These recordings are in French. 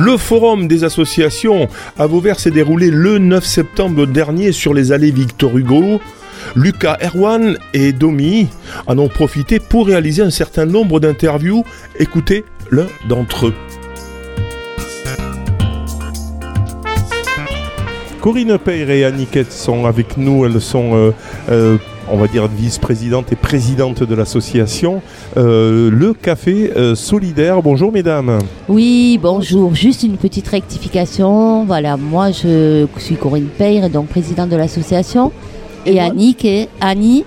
Le forum des associations à Vauvert s'est déroulé le 9 septembre dernier sur les allées Victor Hugo. Lucas Erwan et Domi en ont profité pour réaliser un certain nombre d'interviews. Écoutez l'un d'entre eux. Corinne Peyre et Anniquette sont avec nous. Elles sont, euh, euh, on va dire, vice-présidente et présidente de l'association euh, Le Café Solidaire. Bonjour, mesdames. Oui, bonjour. Juste une petite rectification. Voilà, moi, je suis Corinne Peyre, donc présidente de l'association. Et, Annick et Annie.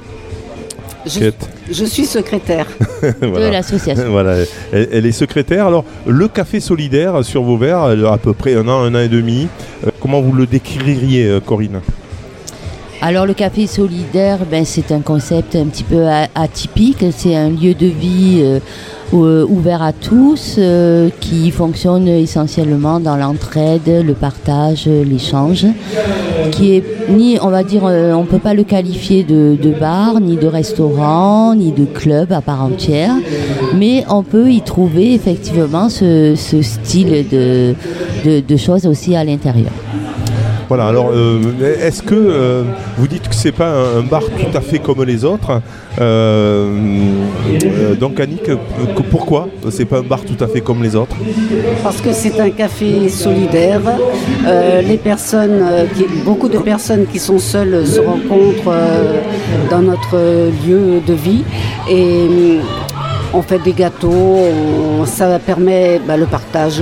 Je, suis secrétaire de l'association. voilà, elle, est secrétaire. Alors, le café solidaire sur Vauvert, à peu près un an, un an et demi. Comment vous le décririez, euh, Corinne? Alors le café solidaire, ben, c'est un concept un petit peu atypique. C'est un lieu de vie euh, euh, ouvert à tous qui fonctionne essentiellement dans l'entraide, le partage, l'échange. Qui est ni, on va dire, on ne peut pas le qualifier de, bar, ni de restaurant, ni de club à part entière, mais on peut y trouver effectivement ce, style de choses aussi à l'intérieur. Voilà, alors euh, est-ce que euh, vous dites que c'est pas un, bar tout à fait comme les autres euh, Donc Annick, pourquoi c'est pas un bar tout à fait comme les autres? Parce que c'est un café solidaire. les personnes, beaucoup de personnes qui sont seules se rencontrent dans notre lieu de vie et on fait des gâteaux, ça permet bah, le partage.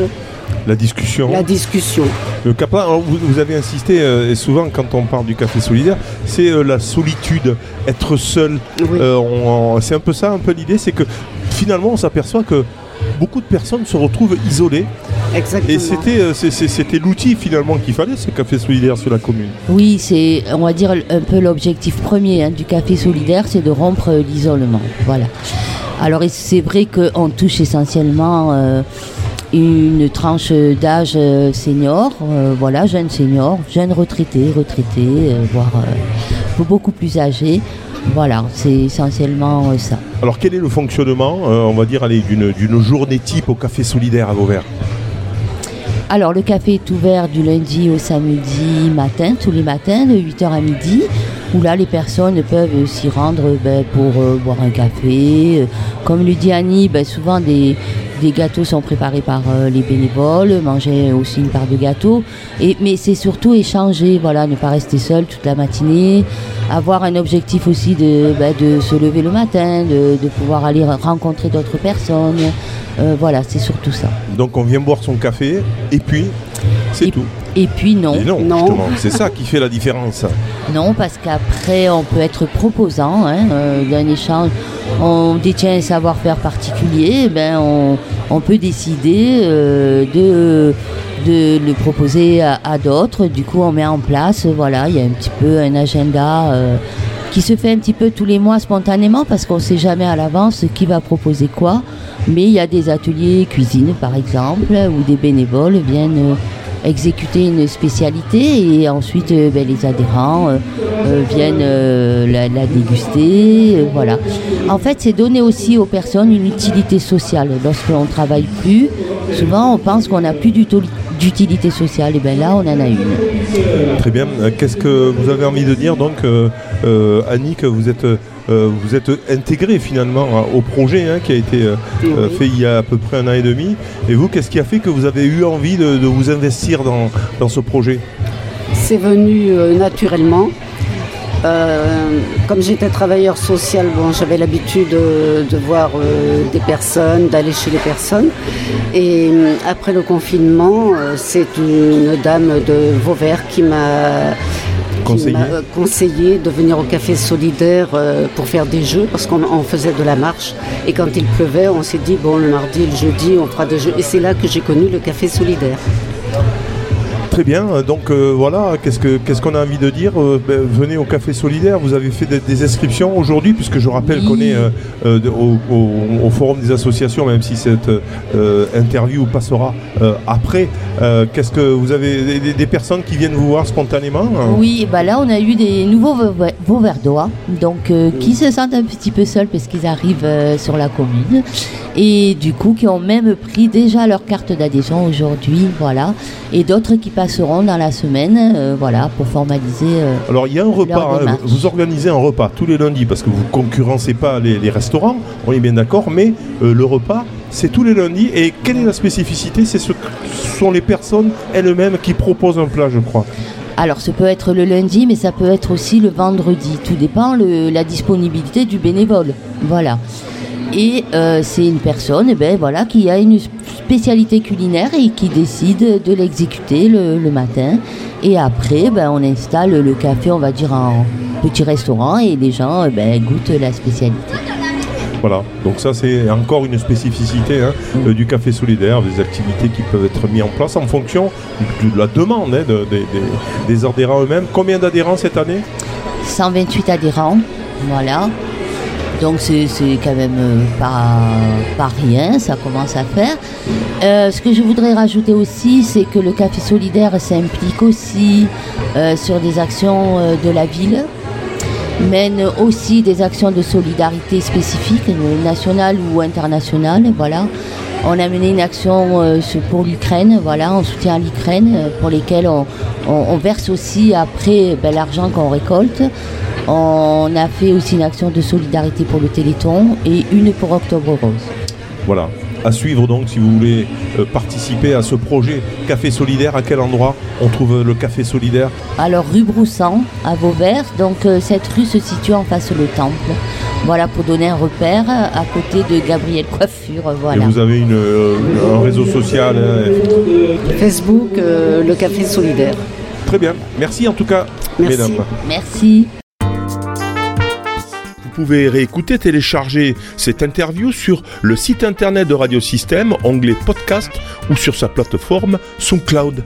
La discussion. La discussion. Le Capra, vous, avez insisté, euh, et souvent quand on parle du café solidaire, c'est euh, la solitude, être seul. Euh, c'est un peu ça, un peu l'idée, c'est que finalement on s'aperçoit que beaucoup de personnes se retrouvent isolées. Exactement. Et c'était, c'était l'outil finalement qu'il fallait, ce café solidaire sur la commune. Oui, c'est, on va dire, un peu l'objectif premier hein, du café solidaire, c'est de rompre l'isolement. Voilà. Alors c'est vrai qu'on touche essentiellement une tranche d'âge euh, senior, euh, voilà, jeune senior, jeune retraité, retraité, euh, voire beaucoup plus âgé. Voilà, c'est essentiellement ça. Alors quel est le fonctionnement, on va dire, d'une journée type au Café Solidaire à Vauvert? Alors le café est ouvert du lundi au samedi matin, tous les matins, de 8h à midi, où là les personnes peuvent s'y rendre ben, pour boire un café. Comme le dit Annie, ben, souvent des, des gâteaux sont préparés par euh, les bénévoles, manger aussi une part de gâteau. Et, mais c'est surtout échanger, voilà, ne pas rester seul toute la matinée, avoir un objectif aussi de, bah, de se lever le matin, de, pouvoir aller rencontrer d'autres personnes. Euh, voilà, c'est surtout ça. Donc on vient boire son café et puis c'est tout. Et puis non. non, c'est ça qui fait la différence. Non, parce qu'après, on peut être proposant hein, euh, d'un échange. On détient un savoir-faire particulier, eh ben on, peut décider euh, de, de le proposer à, d'autres. Du coup, on met en place, voilà, il y a un petit peu un agenda euh, qui se fait un petit peu tous les mois spontanément parce qu'on ne sait jamais à l'avance qui va proposer quoi. Mais il y a des ateliers cuisine, par exemple, où des bénévoles viennent exécuter une spécialité et ensuite euh, ben, les adhérents euh, euh, viennent la, déguster. voilà. En fait, c'est donner aussi aux personnes une utilité sociale. Lorsqu'on ne travaille plus, souvent on pense qu'on n'a plus d'utilité sociale. Et bien là, on en a une. Très bien. Qu'est-ce que vous avez envie de dire donc, Annie, que vous êtes vous êtes intégré finalement au projet hein, qui a été euh, euh, fait il y a à peu près un an et demi. Et vous, qu'est-ce qui a fait que vous avez eu envie de, vous investir dans, ce projet? C'est venu naturellement. comme j'étais travailleur social, bon, j'avais l'habitude de, voir des personnes, d'aller chez les personnes. Et après le confinement, c'est une dame de Vauvert qui m'a euh, conseillé. de venir au café solidaire euh, pour faire des jeux parce qu'on faisait de la marche et quand il pleuvait on s'est dit bon le mardi le jeudi on fera des jeux et c'est là que j'ai connu le café solidaire. Très bien, donc euh, voilà, qu'est-ce qu'on ce qu'on a envie de dire euh, ben, Venez au Café Solidaire, vous avez fait des, inscriptions aujourd'hui, puisque je rappelle qu'on est euh, au, Forum des associations, même si cette interview passera après. qu'est-ce que vous avez des, personnes qui viennent vous voir spontanément hein? Oui, bah là on a eu des nouveaux Vauverdois, donc qui se sentent un petit peu seuls parce qu'ils arrivent sur la commune, et du coup qui ont même pris déjà leur carte d'adhésion aujourd'hui, voilà, et d'autres qui passeront dans la semaine, euh, voilà, pour formaliser. Euh, Alors il y a un repas, hein, vous organisez un repas tous les lundis parce que vous concurrencez pas les, restaurants, on est bien d'accord, mais euh, le repas c'est tous les lundis. Et quelle est la spécificité? C'est ce sont les personnes elles-mêmes qui proposent un plat, je crois. Alors, ça peut être le lundi, mais ça peut être aussi le vendredi. Tout dépend de la disponibilité du bénévole. Voilà. Et euh, c'est une personne eh ben, voilà, qui a une spécialité culinaire et qui décide de l'exécuter le, matin. Et après, ben, on installe le café, on va dire, en petit restaurant et les gens eh ben, goûtent la spécialité. Voilà, donc ça c'est encore une spécificité hein, euh, du café solidaire, des activités qui peuvent être mises en place en fonction de la demande hein, des adhérents eux-mêmes. Combien d'adhérents cette année? 128 adhérents, voilà. Donc c'est quand même euh, pas, rien, ça commence à faire. Euh, ce que je voudrais rajouter aussi, c'est que le Café Solidaire s'implique aussi euh, sur des actions de la ville, mène aussi des actions de solidarité spécifiques, nationales ou internationales. Voilà. On a mené une action pour l'Ukraine, voilà, en soutien l'Ukraine, pour lesquelles on, verse aussi après ben, l'argent qu'on récolte. On a fait aussi une action de solidarité pour le Téléthon et une pour Octobre Rose. Voilà, à suivre donc si vous voulez euh, participer à ce projet Café Solidaire. À quel endroit on trouve le Café Solidaire? Alors rue Broussan à Vauvert. Donc euh, cette rue se situe en face le temple. Voilà pour donner un repère à côté de Gabriel Coiffure. Voilà. Et vous avez une, euh, un réseau social Facebook, le Café Solidaire. Très bien. Merci en tout cas, mesdames. Merci. Vous pouvez réécouter, télécharger cette interview sur le site internet de Radiosystème, onglet podcast ou sur sa plateforme SoundCloud.